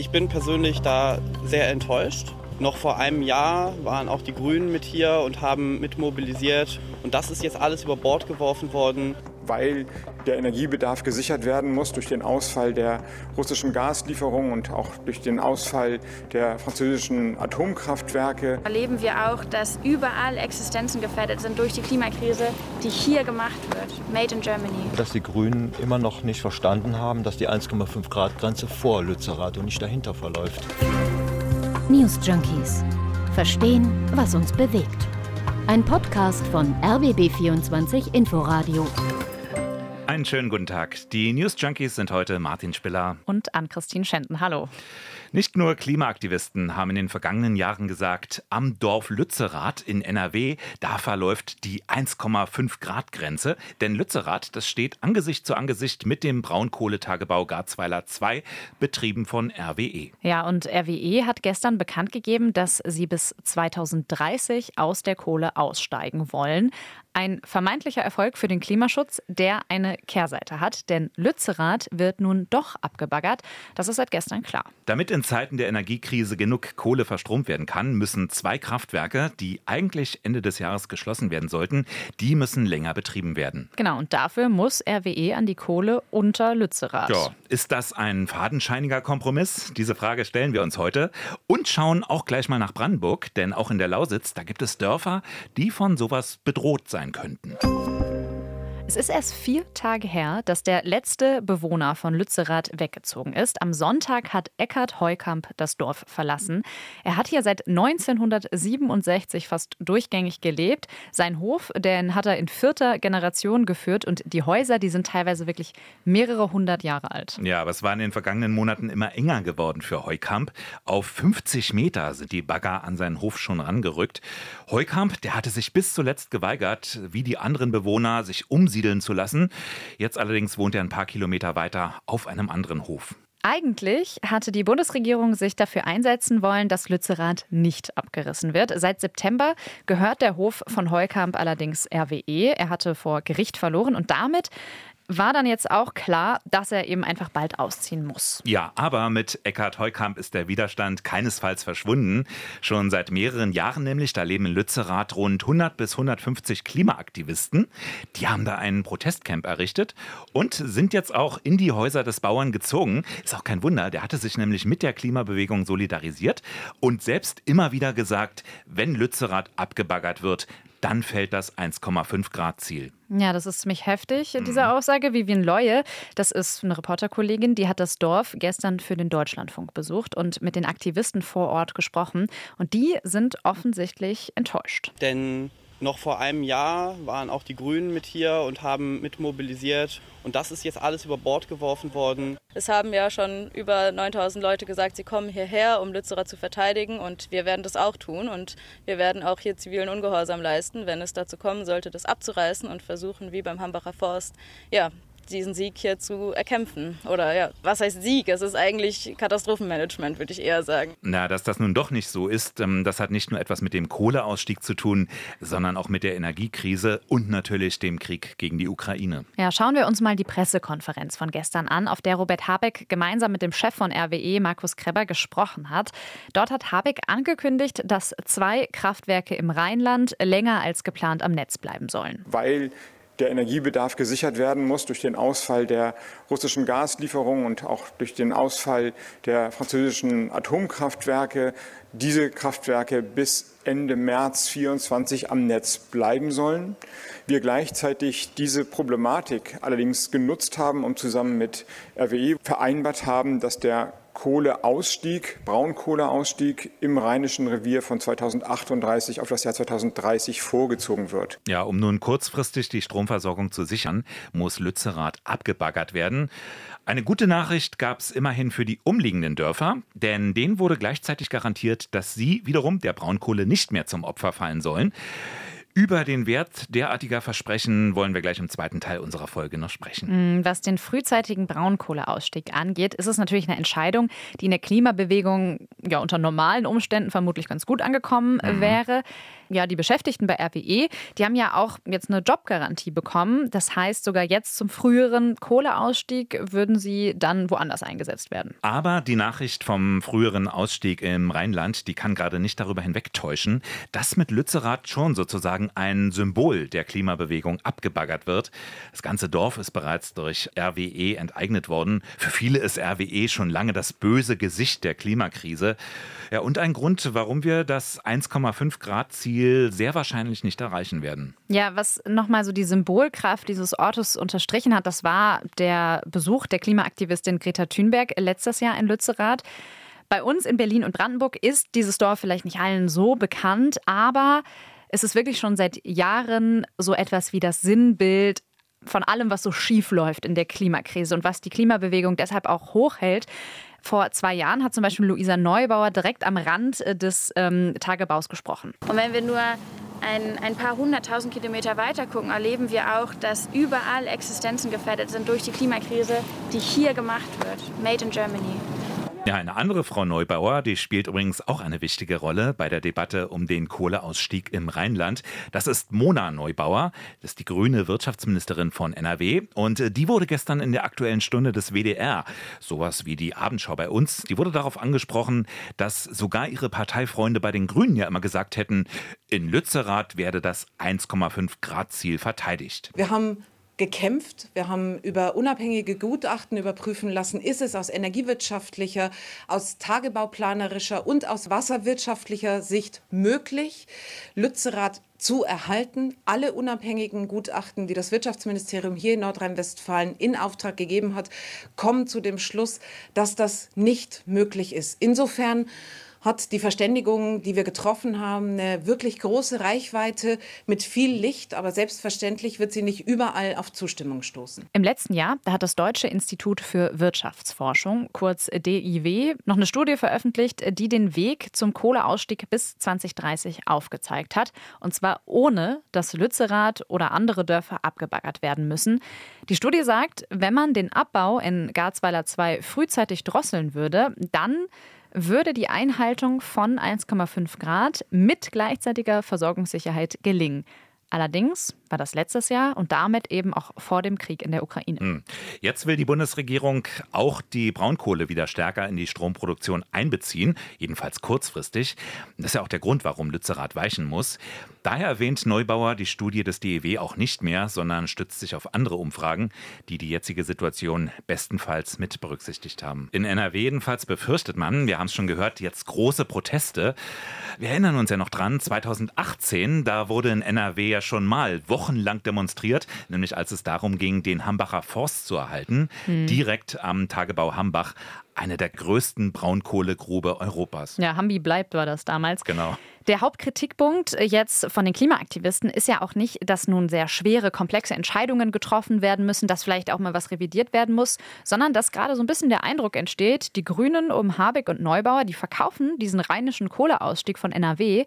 Ich bin persönlich da sehr enttäuscht. Noch vor einem Jahr waren auch die Grünen mit hier und haben mitmobilisiert. Und das ist jetzt alles über Bord geworfen worden weil der Energiebedarf gesichert werden muss durch den Ausfall der russischen Gaslieferung und auch durch den Ausfall der französischen Atomkraftwerke. Erleben wir auch, dass überall Existenzen gefährdet sind durch die Klimakrise, die hier gemacht wird. Made in Germany. Dass die Grünen immer noch nicht verstanden haben, dass die 1,5 Grad Grenze vor Lützerath und nicht dahinter verläuft. News Junkies. Verstehen, was uns bewegt. Ein Podcast von RBB24 Inforadio. Einen schönen guten Tag. Die News Junkies sind heute Martin Spiller und Ann-Christine Schenten. Hallo. Nicht nur Klimaaktivisten haben in den vergangenen Jahren gesagt, am Dorf Lützerath in NRW, da verläuft die 1,5 Grad Grenze. Denn Lützerath, das steht Angesicht zu Angesicht mit dem Braunkohletagebau Garzweiler 2, betrieben von RWE. Ja, und RWE hat gestern bekannt gegeben, dass sie bis 2030 aus der Kohle aussteigen wollen. Ein vermeintlicher Erfolg für den Klimaschutz, der eine Kehrseite hat, denn Lützerath wird nun doch abgebaggert. Das ist seit gestern klar. Damit in Zeiten der Energiekrise genug Kohle verstromt werden kann, müssen zwei Kraftwerke, die eigentlich Ende des Jahres geschlossen werden sollten, die müssen länger betrieben werden. Genau, und dafür muss RWE an die Kohle unter Lützerath. Ja, ist das ein fadenscheiniger Kompromiss? Diese Frage stellen wir uns heute und schauen auch gleich mal nach Brandenburg, denn auch in der Lausitz, da gibt es Dörfer, die von sowas bedroht sein könnten. Es ist erst vier Tage her, dass der letzte Bewohner von Lützerath weggezogen ist. Am Sonntag hat Eckhard Heukamp das Dorf verlassen. Er hat hier seit 1967 fast durchgängig gelebt. Sein Hof, den hat er in vierter Generation geführt und die Häuser, die sind teilweise wirklich mehrere hundert Jahre alt. Ja, aber es war in den vergangenen Monaten immer enger geworden für Heukamp. Auf 50 Meter sind die Bagger an seinen Hof schon rangerückt. Heukamp, der hatte sich bis zuletzt geweigert, wie die anderen Bewohner, sich umsiedeln umsiedeln zu lassen. Jetzt allerdings wohnt er ein paar Kilometer weiter auf einem anderen Hof. Eigentlich hatte die Bundesregierung sich dafür einsetzen wollen, dass Lützerath nicht abgerissen wird. Seit September gehört der Hof von Heukamp allerdings RWE. Er hatte vor Gericht verloren und damit war dann jetzt auch klar, dass er eben einfach bald ausziehen muss. Ja, aber mit Eckhard Heukamp ist der Widerstand keinesfalls verschwunden. Schon seit mehreren Jahren nämlich, da leben in Lützerath rund 100 bis 150 Klimaaktivisten. Die haben da einen Protestcamp errichtet und sind jetzt auch in die Häuser des Bauern gezogen. Ist auch kein Wunder, der hatte sich nämlich mit der Klimabewegung solidarisiert und selbst immer wieder gesagt, wenn Lützerath abgebaggert wird, dann fällt das 1,5 Grad Ziel. Ja, das ist ziemlich heftig, diese mhm. Aussage. Vivian Leue, das ist eine Reporterkollegin, die hat das Dorf gestern für den Deutschlandfunk besucht und mit den Aktivisten vor Ort gesprochen. Und die sind offensichtlich enttäuscht. Denn noch vor einem Jahr waren auch die Grünen mit hier und haben mitmobilisiert. Und das ist jetzt alles über Bord geworfen worden. Es haben ja schon über 9000 Leute gesagt, sie kommen hierher, um Lützerer zu verteidigen. Und wir werden das auch tun. Und wir werden auch hier zivilen Ungehorsam leisten, wenn es dazu kommen sollte, das abzureißen und versuchen, wie beim Hambacher Forst, ja, diesen Sieg hier zu erkämpfen. Oder ja, was heißt Sieg? Es ist eigentlich Katastrophenmanagement, würde ich eher sagen. Na, dass das nun doch nicht so ist, ähm, das hat nicht nur etwas mit dem Kohleausstieg zu tun, sondern auch mit der Energiekrise und natürlich dem Krieg gegen die Ukraine. Ja, schauen wir uns mal die Pressekonferenz von gestern an, auf der Robert Habeck gemeinsam mit dem Chef von RWE, Markus Kreber, gesprochen hat. Dort hat Habeck angekündigt, dass zwei Kraftwerke im Rheinland länger als geplant am Netz bleiben sollen. Weil der Energiebedarf gesichert werden muss durch den Ausfall der russischen Gaslieferung und auch durch den Ausfall der französischen Atomkraftwerke diese Kraftwerke bis Ende März 2024 am Netz bleiben sollen. Wir gleichzeitig diese Problematik allerdings genutzt haben, um zusammen mit RWE vereinbart haben, dass der Kohleausstieg, Braunkohleausstieg im Rheinischen Revier von 2038 auf das Jahr 2030 vorgezogen wird. Ja, um nun kurzfristig die Stromversorgung zu sichern, muss Lützerath abgebaggert werden. Eine gute Nachricht gab es immerhin für die umliegenden Dörfer, denn denen wurde gleichzeitig garantiert, dass sie wiederum der Braunkohle nicht mehr zum Opfer fallen sollen. Über den Wert derartiger Versprechen wollen wir gleich im zweiten Teil unserer Folge noch sprechen. Mm, was den frühzeitigen Braunkohleausstieg angeht, ist es natürlich eine Entscheidung, die in der Klimabewegung ja unter normalen Umständen vermutlich ganz gut angekommen mhm. wäre. Ja, die Beschäftigten bei RWE, die haben ja auch jetzt eine Jobgarantie bekommen. Das heißt, sogar jetzt zum früheren Kohleausstieg würden sie dann woanders eingesetzt werden. Aber die Nachricht vom früheren Ausstieg im Rheinland, die kann gerade nicht darüber hinwegtäuschen, dass mit Lützerath schon sozusagen ein Symbol der Klimabewegung abgebaggert wird. Das ganze Dorf ist bereits durch RWE enteignet worden. Für viele ist RWE schon lange das böse Gesicht der Klimakrise. Ja, und ein Grund, warum wir das 1,5 Grad Ziel sehr wahrscheinlich nicht erreichen werden. Ja, was nochmal so die Symbolkraft dieses Ortes unterstrichen hat, das war der Besuch der Klimaaktivistin Greta Thunberg letztes Jahr in Lützerath. Bei uns in Berlin und Brandenburg ist dieses Dorf vielleicht nicht allen so bekannt, aber es ist wirklich schon seit Jahren so etwas wie das Sinnbild von allem, was so schief läuft in der Klimakrise und was die Klimabewegung deshalb auch hochhält. Vor zwei Jahren hat zum Beispiel Luisa Neubauer direkt am Rand äh, des ähm, Tagebaus gesprochen. Und wenn wir nur ein, ein paar hunderttausend Kilometer weiter gucken, erleben wir auch, dass überall Existenzen gefährdet sind durch die Klimakrise, die hier gemacht wird. Made in Germany. Ja, eine andere Frau Neubauer, die spielt übrigens auch eine wichtige Rolle bei der Debatte um den Kohleausstieg im Rheinland. Das ist Mona Neubauer, das ist die grüne Wirtschaftsministerin von NRW. Und äh, die wurde gestern in der aktuellen Stunde des WDR, sowas wie die Abendschau bei uns, die wurde darauf angesprochen, dass sogar ihre Parteifreunde bei den Grünen ja immer gesagt hätten, in Lützerath werde das 1,5 Grad Ziel verteidigt. Wir haben gekämpft. Wir haben über unabhängige Gutachten überprüfen lassen, ist es aus energiewirtschaftlicher, aus tagebauplanerischer und aus wasserwirtschaftlicher Sicht möglich, Lützerath zu erhalten. Alle unabhängigen Gutachten, die das Wirtschaftsministerium hier in Nordrhein-Westfalen in Auftrag gegeben hat, kommen zu dem Schluss, dass das nicht möglich ist. Insofern hat die Verständigung, die wir getroffen haben, eine wirklich große Reichweite mit viel Licht, aber selbstverständlich wird sie nicht überall auf Zustimmung stoßen. Im letzten Jahr da hat das Deutsche Institut für Wirtschaftsforschung, kurz DIW, noch eine Studie veröffentlicht, die den Weg zum Kohleausstieg bis 2030 aufgezeigt hat. Und zwar ohne, dass Lützerath oder andere Dörfer abgebaggert werden müssen. Die Studie sagt, wenn man den Abbau in Garzweiler 2 frühzeitig drosseln würde, dann würde die Einhaltung von 1,5 Grad mit gleichzeitiger Versorgungssicherheit gelingen. Allerdings war das letztes Jahr und damit eben auch vor dem Krieg in der Ukraine. Hm. Jetzt will die Bundesregierung auch die Braunkohle wieder stärker in die Stromproduktion einbeziehen, jedenfalls kurzfristig. Das ist ja auch der Grund, warum Lützerath weichen muss. Daher erwähnt Neubauer die Studie des DEW auch nicht mehr, sondern stützt sich auf andere Umfragen, die die jetzige Situation bestenfalls mit berücksichtigt haben. In NRW jedenfalls befürchtet man, wir haben es schon gehört, jetzt große Proteste. Wir erinnern uns ja noch dran, 2018, da wurde in NRW ja schon mal wochenlang demonstriert, nämlich als es darum ging, den Hambacher Forst zu erhalten, hm. direkt am Tagebau Hambach eine der größten Braunkohlegrube Europas. Ja, Hambi bleibt war das damals. Genau. Der Hauptkritikpunkt jetzt von den Klimaaktivisten ist ja auch nicht, dass nun sehr schwere, komplexe Entscheidungen getroffen werden müssen, dass vielleicht auch mal was revidiert werden muss, sondern dass gerade so ein bisschen der Eindruck entsteht, die Grünen um Habeck und Neubauer, die verkaufen diesen rheinischen Kohleausstieg von NRW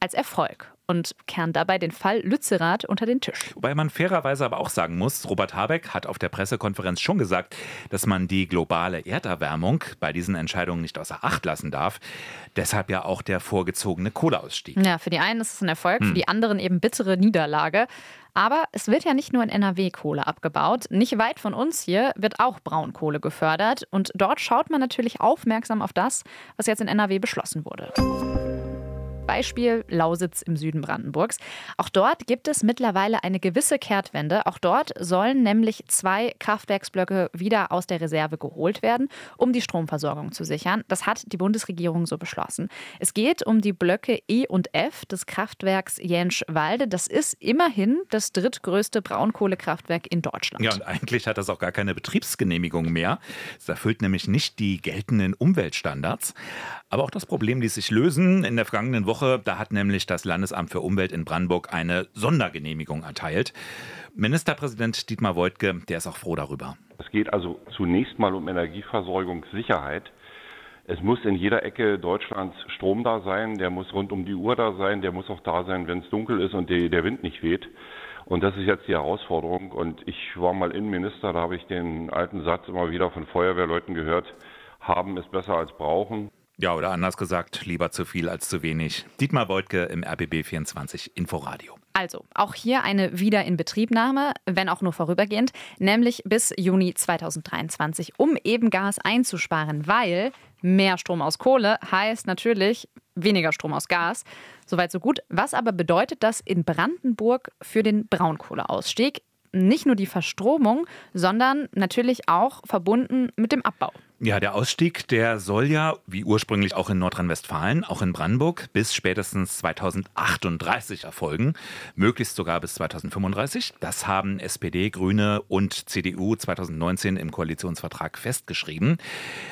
als Erfolg und kehren dabei den Fall Lützerath unter den Tisch. Wobei man fairerweise aber auch sagen muss, Robert Habeck hat auf der Pressekonferenz schon gesagt, dass man die globale Erderwärmung bei diesen Entscheidungen nicht außer Acht lassen darf. Deshalb ja auch der vorgezogene Kohleausstieg. Ja, für die einen ist es ein Erfolg, hm. für die anderen eben bittere Niederlage. Aber es wird ja nicht nur in NRW Kohle abgebaut. Nicht weit von uns hier wird auch Braunkohle gefördert. Und dort schaut man natürlich aufmerksam auf das, was jetzt in NRW beschlossen wurde. Beispiel Lausitz im Süden Brandenburgs. Auch dort gibt es mittlerweile eine gewisse Kehrtwende. Auch dort sollen nämlich zwei Kraftwerksblöcke wieder aus der Reserve geholt werden, um die Stromversorgung zu sichern. Das hat die Bundesregierung so beschlossen. Es geht um die Blöcke E und F des Kraftwerks Jenschwalde. Das ist immerhin das drittgrößte Braunkohlekraftwerk in Deutschland. Ja, und eigentlich hat das auch gar keine Betriebsgenehmigung mehr. Es erfüllt nämlich nicht die geltenden Umweltstandards. Aber auch das Problem ließ sich lösen. In der vergangenen Woche, da hat nämlich das Landesamt für Umwelt in Brandenburg eine Sondergenehmigung erteilt. Ministerpräsident Dietmar Woidke, der ist auch froh darüber. Es geht also zunächst mal um Energieversorgungssicherheit. Es muss in jeder Ecke Deutschlands Strom da sein, der muss rund um die Uhr da sein, der muss auch da sein, wenn es dunkel ist und der Wind nicht weht. Und das ist jetzt die Herausforderung. Und ich war mal Innenminister, da habe ich den alten Satz immer wieder von Feuerwehrleuten gehört, haben ist besser als brauchen. Ja, oder anders gesagt, lieber zu viel als zu wenig. Dietmar Beutke im RBB 24 Inforadio. Also, auch hier eine Wiederinbetriebnahme, wenn auch nur vorübergehend, nämlich bis Juni 2023, um eben Gas einzusparen, weil mehr Strom aus Kohle heißt natürlich weniger Strom aus Gas. Soweit so gut. Was aber bedeutet das in Brandenburg für den Braunkohleausstieg? Nicht nur die Verstromung, sondern natürlich auch verbunden mit dem Abbau. Ja, der Ausstieg, der soll ja, wie ursprünglich auch in Nordrhein-Westfalen, auch in Brandenburg, bis spätestens 2038 erfolgen, möglichst sogar bis 2035. Das haben SPD, Grüne und CDU 2019 im Koalitionsvertrag festgeschrieben.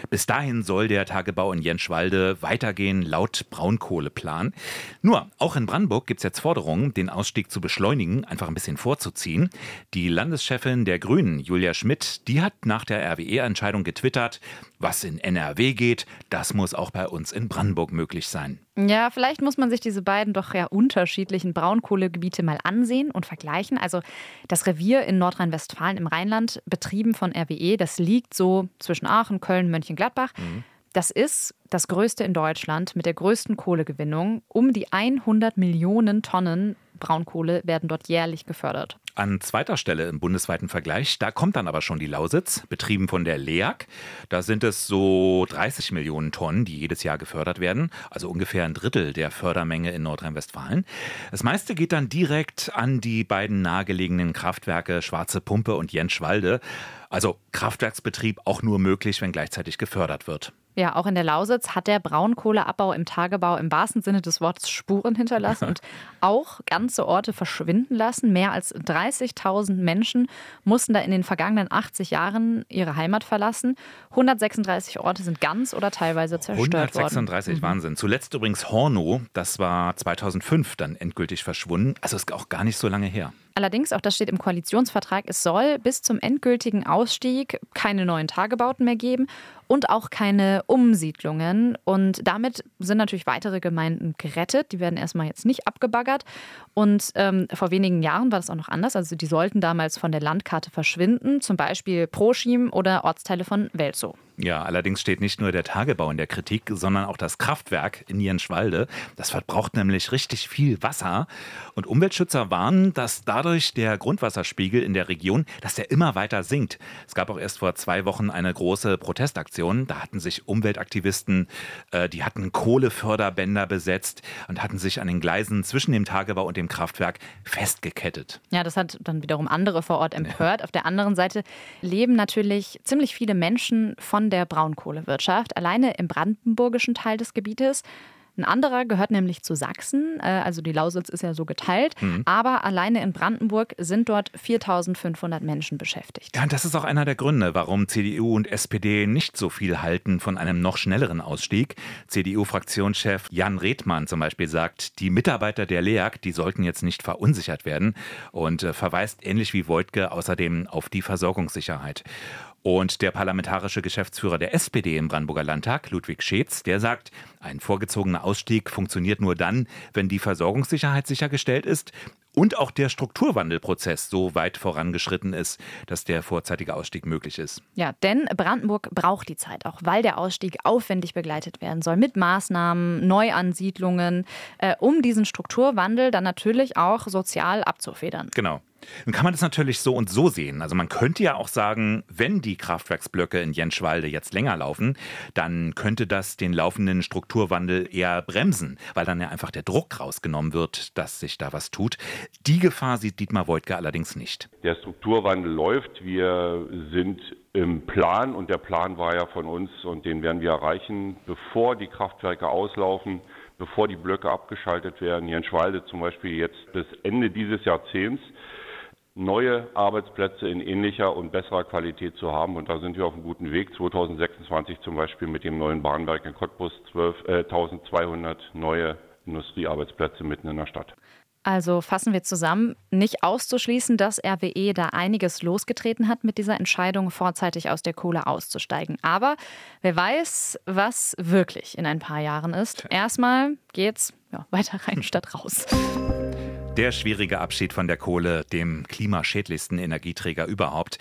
Bis dahin soll der Tagebau in Jenschwalde weitergehen, laut Braunkohleplan. Nur, auch in Brandenburg gibt es jetzt Forderungen, den Ausstieg zu beschleunigen, einfach ein bisschen vorzuziehen. Die Landeschefin der Grünen, Julia Schmidt, die hat nach der RWE-Entscheidung getwittert, was in NRW geht, das muss auch bei uns in Brandenburg möglich sein. Ja, vielleicht muss man sich diese beiden doch ja unterschiedlichen Braunkohlegebiete mal ansehen und vergleichen. Also das Revier in Nordrhein-Westfalen im Rheinland, betrieben von RWE, das liegt so zwischen Aachen, Köln, Mönchengladbach. Mhm. Das ist das größte in Deutschland mit der größten Kohlegewinnung. Um die 100 Millionen Tonnen Braunkohle werden dort jährlich gefördert. An zweiter Stelle im bundesweiten Vergleich, da kommt dann aber schon die Lausitz, betrieben von der LEAG. Da sind es so 30 Millionen Tonnen, die jedes Jahr gefördert werden, also ungefähr ein Drittel der Fördermenge in Nordrhein-Westfalen. Das meiste geht dann direkt an die beiden nahegelegenen Kraftwerke Schwarze Pumpe und Jenschwalde. Also Kraftwerksbetrieb auch nur möglich, wenn gleichzeitig gefördert wird. Ja, auch in der Lausitz hat der Braunkohleabbau im Tagebau im wahrsten Sinne des Wortes Spuren hinterlassen und auch ganze Orte verschwinden lassen. Mehr als 30.000 Menschen mussten da in den vergangenen 80 Jahren ihre Heimat verlassen. 136 Orte sind ganz oder teilweise zerstört 136, worden. Wahnsinn. Zuletzt übrigens Horno, das war 2005 dann endgültig verschwunden. Also ist auch gar nicht so lange her. Allerdings, auch das steht im Koalitionsvertrag, es soll bis zum endgültigen Ausstieg keine neuen Tagebauten mehr geben und auch keine Umsiedlungen. Und damit sind natürlich weitere Gemeinden gerettet. Die werden erstmal jetzt nicht abgebaggert. Und ähm, vor wenigen Jahren war das auch noch anders. Also die sollten damals von der Landkarte verschwinden, zum Beispiel Proschim oder Ortsteile von Welzow. Ja, allerdings steht nicht nur der Tagebau in der Kritik, sondern auch das Kraftwerk in Jenschwalde. Das verbraucht nämlich richtig viel Wasser. Und Umweltschützer warnen, dass dadurch der Grundwasserspiegel in der Region, dass der immer weiter sinkt. Es gab auch erst vor zwei Wochen eine große Protestaktion. Da hatten sich Umweltaktivisten, äh, die hatten Kohleförderbänder besetzt und hatten sich an den Gleisen zwischen dem Tagebau und dem Kraftwerk festgekettet. Ja, das hat dann wiederum andere vor Ort empört. Ja. Auf der anderen Seite leben natürlich ziemlich viele Menschen von von der Braunkohlewirtschaft, alleine im brandenburgischen Teil des Gebietes. Ein anderer gehört nämlich zu Sachsen, äh, also die Lausitz ist ja so geteilt, mhm. aber alleine in Brandenburg sind dort 4500 Menschen beschäftigt. Ja, und das ist auch einer der Gründe, warum CDU und SPD nicht so viel halten von einem noch schnelleren Ausstieg. CDU-Fraktionschef Jan Redmann zum Beispiel sagt, die Mitarbeiter der LEAG, die sollten jetzt nicht verunsichert werden und äh, verweist ähnlich wie Wojtke außerdem auf die Versorgungssicherheit. Und der parlamentarische Geschäftsführer der SPD im Brandenburger Landtag, Ludwig Scheetz, der sagt, ein vorgezogener Ausstieg funktioniert nur dann, wenn die Versorgungssicherheit sichergestellt ist und auch der Strukturwandelprozess so weit vorangeschritten ist, dass der vorzeitige Ausstieg möglich ist. Ja, denn Brandenburg braucht die Zeit auch, weil der Ausstieg aufwendig begleitet werden soll mit Maßnahmen, Neuansiedlungen, äh, um diesen Strukturwandel dann natürlich auch sozial abzufedern. Genau. Nun kann man das natürlich so und so sehen. Also man könnte ja auch sagen, wenn die Kraftwerksblöcke in Jenschwalde jetzt länger laufen, dann könnte das den laufenden Strukturwandel eher bremsen, weil dann ja einfach der Druck rausgenommen wird, dass sich da was tut. Die Gefahr sieht Dietmar Woidke allerdings nicht. Der Strukturwandel läuft. Wir sind im Plan und der Plan war ja von uns und den werden wir erreichen, bevor die Kraftwerke auslaufen bevor die Blöcke abgeschaltet werden. Jenschwalde zum Beispiel jetzt bis Ende dieses Jahrzehnts neue Arbeitsplätze in ähnlicher und besserer Qualität zu haben. Und da sind wir auf einem guten Weg. 2026 zum Beispiel mit dem neuen Bahnwerk in Cottbus 12, äh, 1200 neue Industriearbeitsplätze mitten in der Stadt. Also fassen wir zusammen, nicht auszuschließen, dass RWE da einiges losgetreten hat mit dieser Entscheidung, vorzeitig aus der Kohle auszusteigen. Aber wer weiß, was wirklich in ein paar Jahren ist. Erstmal geht's ja, weiter rein statt raus. Der schwierige Abschied von der Kohle, dem klimaschädlichsten Energieträger überhaupt.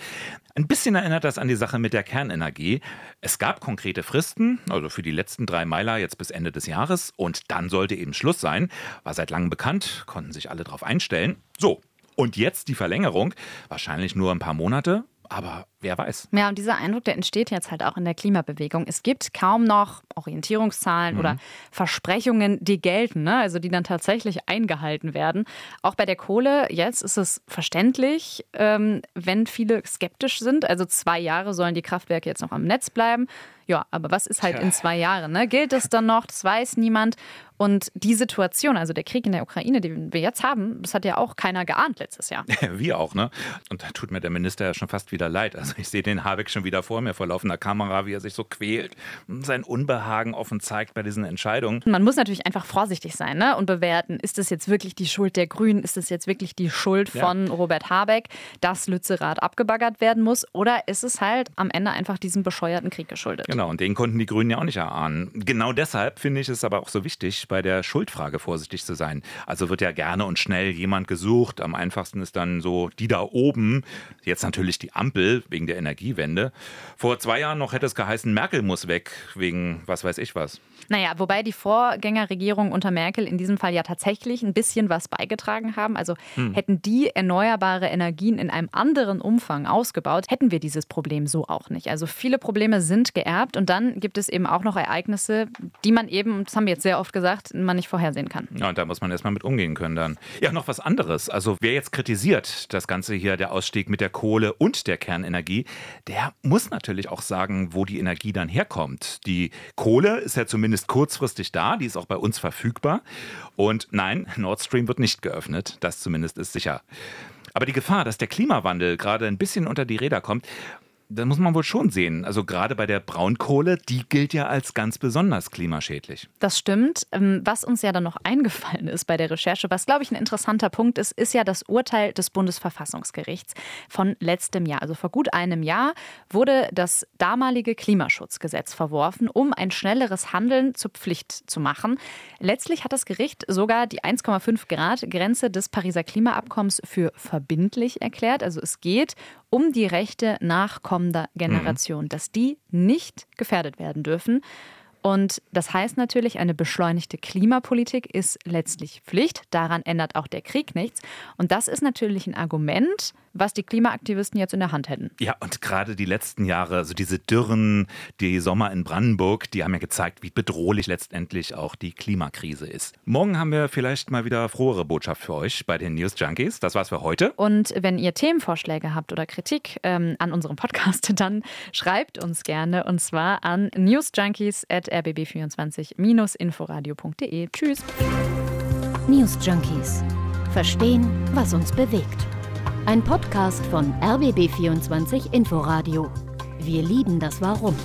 Ein bisschen erinnert das an die Sache mit der Kernenergie. Es gab konkrete Fristen, also für die letzten drei Meiler jetzt bis Ende des Jahres, und dann sollte eben Schluss sein. War seit langem bekannt, konnten sich alle darauf einstellen. So, und jetzt die Verlängerung, wahrscheinlich nur ein paar Monate, aber wer weiß. Ja, und dieser Eindruck, der entsteht jetzt halt auch in der Klimabewegung. Es gibt kaum noch Orientierungszahlen mhm. oder Versprechungen, die gelten, ne? also die dann tatsächlich eingehalten werden. Auch bei der Kohle, jetzt ist es verständlich, ähm, wenn viele skeptisch sind. Also zwei Jahre sollen die Kraftwerke jetzt noch am Netz bleiben. Ja, aber was ist halt in zwei Jahren? Ne? Gilt das dann noch? Das weiß niemand. Und die Situation, also der Krieg in der Ukraine, den wir jetzt haben, das hat ja auch keiner geahnt letztes Jahr. Wir auch, ne? Und da tut mir der Minister ja schon fast wieder leid. Also ich sehe den Habeck schon wieder vor mir vor laufender Kamera, wie er sich so quält und sein Unbehagen offen zeigt bei diesen Entscheidungen. Man muss natürlich einfach vorsichtig sein ne? und bewerten, ist das jetzt wirklich die Schuld der Grünen? Ist das jetzt wirklich die Schuld von ja. Robert Habeck, dass Lützerath abgebaggert werden muss? Oder ist es halt am Ende einfach diesem bescheuerten Krieg geschuldet? Genau, und den konnten die Grünen ja auch nicht erahnen. Genau deshalb finde ich es aber auch so wichtig, bei der Schuldfrage vorsichtig zu sein. Also wird ja gerne und schnell jemand gesucht. Am einfachsten ist dann so die da oben, jetzt natürlich die Ampel wegen der Energiewende. Vor zwei Jahren noch hätte es geheißen, Merkel muss weg wegen was weiß ich was. Naja, wobei die Vorgängerregierung unter Merkel in diesem Fall ja tatsächlich ein bisschen was beigetragen haben. Also hm. hätten die erneuerbare Energien in einem anderen Umfang ausgebaut, hätten wir dieses Problem so auch nicht. Also viele Probleme sind geerbt und dann gibt es eben auch noch Ereignisse, die man eben, das haben wir jetzt sehr oft gesagt, man nicht vorhersehen kann. Ja, und da muss man erstmal mit umgehen können dann. Ja, noch was anderes. Also wer jetzt kritisiert, das Ganze hier, der Ausstieg mit der Kohle und der Kernenergie, der muss natürlich auch sagen, wo die Energie dann herkommt. Die Kohle ist ja zumindest kurzfristig da, die ist auch bei uns verfügbar. Und nein, Nord Stream wird nicht geöffnet, das zumindest ist sicher. Aber die Gefahr, dass der Klimawandel gerade ein bisschen unter die Räder kommt, das muss man wohl schon sehen. Also gerade bei der Braunkohle, die gilt ja als ganz besonders klimaschädlich. Das stimmt. Ähm, was uns ja dann noch eingefallen ist bei der Recherche, was glaube ich ein interessanter Punkt ist, ist ja das Urteil des Bundesverfassungsgerichts von letztem Jahr. Also vor gut einem Jahr wurde das damalige Klimaschutzgesetz verworfen, um ein schnelleres Handeln zur Pflicht zu machen. Letztlich hat das Gericht sogar die 1,5 Grad Grenze des Pariser Klimaabkommens für verbindlich erklärt. Also es geht um die Rechte nachkommender Generation, mhm. dass die nicht gefährdet werden dürfen. Und das heißt natürlich, eine beschleunigte Klimapolitik ist letztlich Pflicht. Daran ändert auch der Krieg nichts. Und das ist natürlich ein Argument, was die Klimaaktivisten jetzt in der Hand hätten. Ja, und gerade die letzten Jahre, also diese Dürren, die Sommer in Brandenburg, die haben ja gezeigt, wie bedrohlich letztendlich auch die Klimakrise ist. Morgen haben wir vielleicht mal wieder frohere Botschaft für euch bei den News Junkies. Das war's für heute. Und wenn ihr Themenvorschläge habt oder Kritik ähm, an unserem Podcast, dann schreibt uns gerne und zwar an newsjunkies.rbb24-inforadio.de. Tschüss. News Junkies. Verstehen, was uns bewegt. Ein Podcast von RBB24 Inforadio. Wir lieben das Warum.